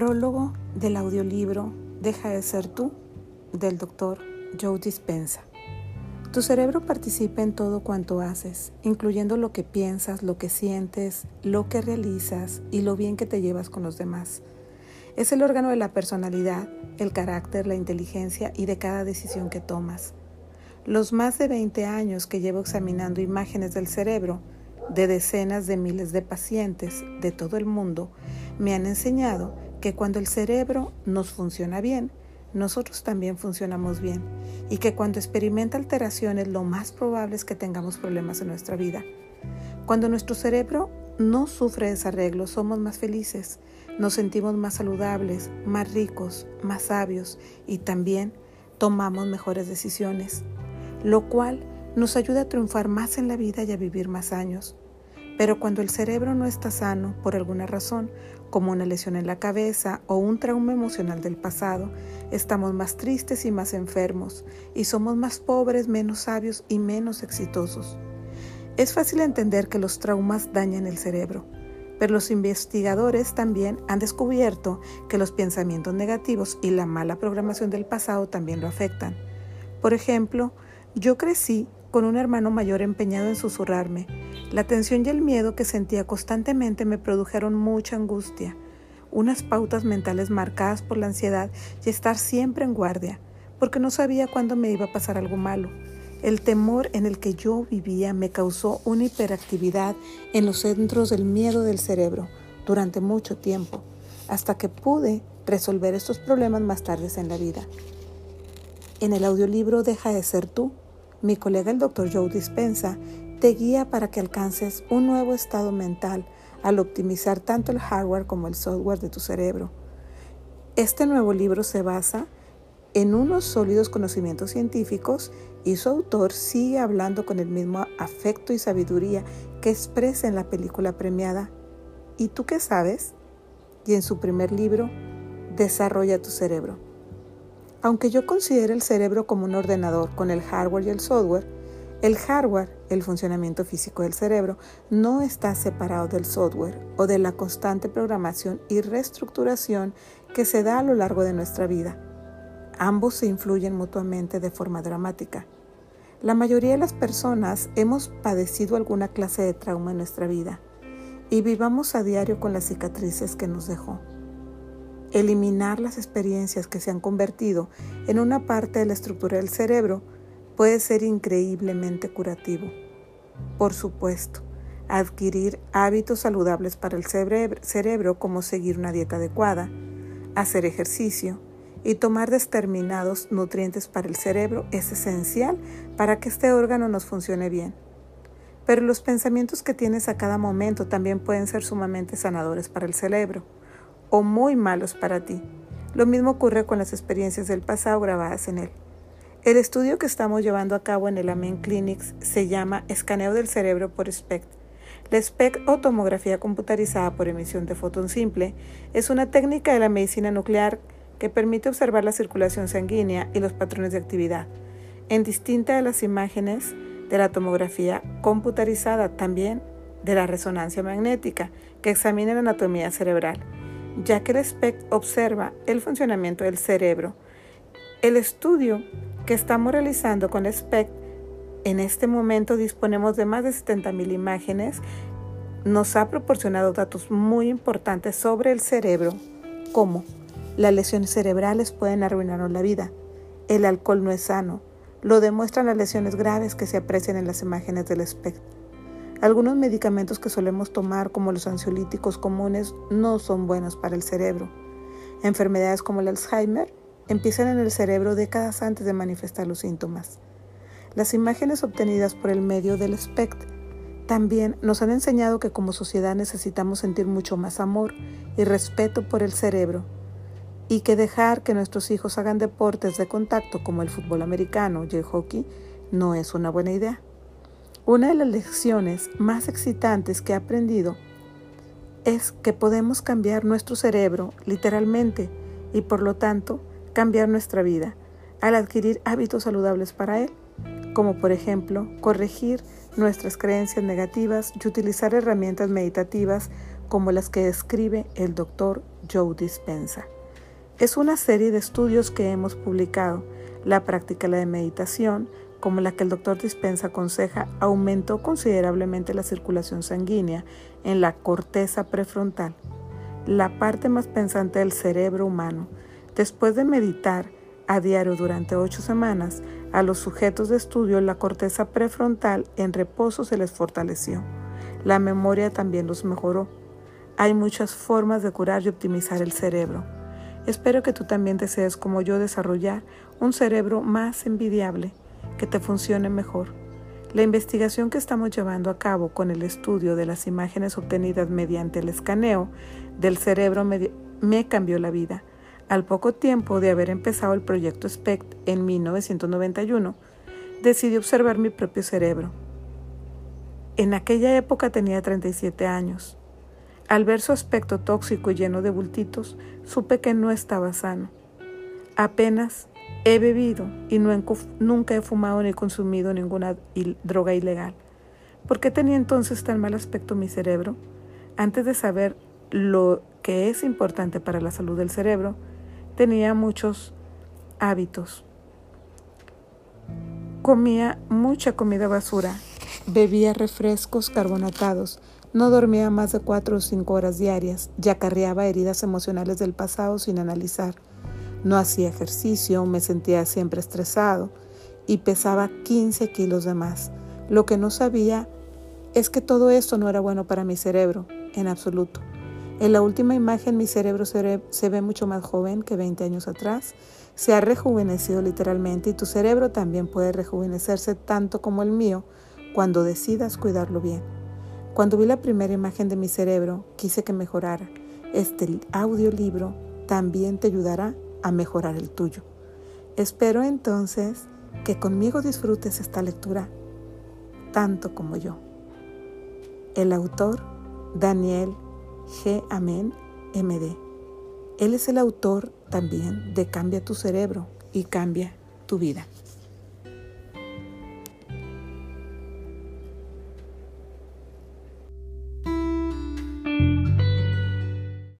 Prólogo del audiolibro Deja de ser tú del doctor Joe Dispensa. Tu cerebro participa en todo cuanto haces, incluyendo lo que piensas, lo que sientes, lo que realizas y lo bien que te llevas con los demás. Es el órgano de la personalidad, el carácter, la inteligencia y de cada decisión que tomas. Los más de 20 años que llevo examinando imágenes del cerebro de decenas de miles de pacientes de todo el mundo me han enseñado que cuando el cerebro nos funciona bien, nosotros también funcionamos bien y que cuando experimenta alteraciones lo más probable es que tengamos problemas en nuestra vida. Cuando nuestro cerebro no sufre desarreglos, somos más felices, nos sentimos más saludables, más ricos, más sabios y también tomamos mejores decisiones, lo cual nos ayuda a triunfar más en la vida y a vivir más años. Pero cuando el cerebro no está sano por alguna razón, como una lesión en la cabeza o un trauma emocional del pasado, estamos más tristes y más enfermos, y somos más pobres, menos sabios y menos exitosos. Es fácil entender que los traumas dañan el cerebro, pero los investigadores también han descubierto que los pensamientos negativos y la mala programación del pasado también lo afectan. Por ejemplo, yo crecí con un hermano mayor empeñado en susurrarme. La tensión y el miedo que sentía constantemente me produjeron mucha angustia, unas pautas mentales marcadas por la ansiedad y estar siempre en guardia, porque no sabía cuándo me iba a pasar algo malo. El temor en el que yo vivía me causó una hiperactividad en los centros del miedo del cerebro durante mucho tiempo, hasta que pude resolver estos problemas más tarde en la vida. En el audiolibro Deja de ser tú, mi colega el Dr. Joe Dispensa te guía para que alcances un nuevo estado mental al optimizar tanto el hardware como el software de tu cerebro. Este nuevo libro se basa en unos sólidos conocimientos científicos y su autor sigue hablando con el mismo afecto y sabiduría que expresa en la película premiada ¿Y tú qué sabes? Y en su primer libro, Desarrolla tu cerebro. Aunque yo considero el cerebro como un ordenador con el hardware y el software, el hardware, el funcionamiento físico del cerebro, no está separado del software o de la constante programación y reestructuración que se da a lo largo de nuestra vida. Ambos se influyen mutuamente de forma dramática. La mayoría de las personas hemos padecido alguna clase de trauma en nuestra vida y vivamos a diario con las cicatrices que nos dejó. Eliminar las experiencias que se han convertido en una parte de la estructura del cerebro puede ser increíblemente curativo. Por supuesto, adquirir hábitos saludables para el cerebro como seguir una dieta adecuada, hacer ejercicio y tomar determinados nutrientes para el cerebro es esencial para que este órgano nos funcione bien. Pero los pensamientos que tienes a cada momento también pueden ser sumamente sanadores para el cerebro o muy malos para ti. Lo mismo ocurre con las experiencias del pasado grabadas en él. El estudio que estamos llevando a cabo en el Amen Clinics se llama Escaneo del Cerebro por SPECT. La SPECT o tomografía computarizada por emisión de fotón simple es una técnica de la medicina nuclear que permite observar la circulación sanguínea y los patrones de actividad, en distinta de las imágenes de la tomografía computarizada, también de la resonancia magnética, que examina la anatomía cerebral ya que el SPECT observa el funcionamiento del cerebro. El estudio que estamos realizando con SPECT, en este momento disponemos de más de 70.000 imágenes, nos ha proporcionado datos muy importantes sobre el cerebro, como las lesiones cerebrales pueden arruinarnos la vida, el alcohol no es sano, lo demuestran las lesiones graves que se aprecian en las imágenes del SPECT. Algunos medicamentos que solemos tomar, como los ansiolíticos comunes, no son buenos para el cerebro. Enfermedades como el Alzheimer empiezan en el cerebro décadas antes de manifestar los síntomas. Las imágenes obtenidas por el medio del SPECT también nos han enseñado que como sociedad necesitamos sentir mucho más amor y respeto por el cerebro y que dejar que nuestros hijos hagan deportes de contacto como el fútbol americano y el hockey no es una buena idea. Una de las lecciones más excitantes que he aprendido es que podemos cambiar nuestro cerebro literalmente y por lo tanto cambiar nuestra vida al adquirir hábitos saludables para él, como por ejemplo corregir nuestras creencias negativas y utilizar herramientas meditativas como las que describe el doctor Joe Dispensa. Es una serie de estudios que hemos publicado. La práctica de meditación, como la que el doctor Dispensa aconseja, aumentó considerablemente la circulación sanguínea en la corteza prefrontal, la parte más pensante del cerebro humano. Después de meditar a diario durante ocho semanas, a los sujetos de estudio la corteza prefrontal en reposo se les fortaleció. La memoria también los mejoró. Hay muchas formas de curar y optimizar el cerebro. Espero que tú también desees, como yo, desarrollar un cerebro más envidiable, que te funcione mejor. La investigación que estamos llevando a cabo con el estudio de las imágenes obtenidas mediante el escaneo del cerebro me, cambió la vida. Al poco tiempo de haber empezado el proyecto SPECT en 1991, decidí observar mi propio cerebro. En aquella época tenía 37 años. Al ver su aspecto tóxico y lleno de bultitos, supe que no estaba sano. Apenas he bebido y nunca he fumado ni consumido ninguna droga ilegal. ¿Por qué tenía entonces tan mal aspecto mi cerebro? Antes de saber lo que es importante para la salud del cerebro, tenía muchos hábitos. Comía mucha comida basura, bebía refrescos carbonatados, no dormía más de cuatro o cinco horas diarias ya acarreaba heridas emocionales del pasado sin analizar. No hacía ejercicio, me sentía siempre estresado y pesaba 15 kilos de más. Lo que no sabía es que todo esto no era bueno para mi cerebro, en absoluto. En la última imagen mi cerebro se, ve mucho más joven que 20 años atrás. Se ha rejuvenecido literalmente y tu cerebro también puede rejuvenecerse tanto como el mío cuando decidas cuidarlo bien. Cuando vi la primera imagen de mi cerebro, quise que mejorara. Este audiolibro también te ayudará a mejorar el tuyo. Espero entonces que conmigo disfrutes esta lectura tanto como yo. El autor, Daniel G. Amén, MD. Él es el autor también de Cambia tu cerebro y cambia tu vida.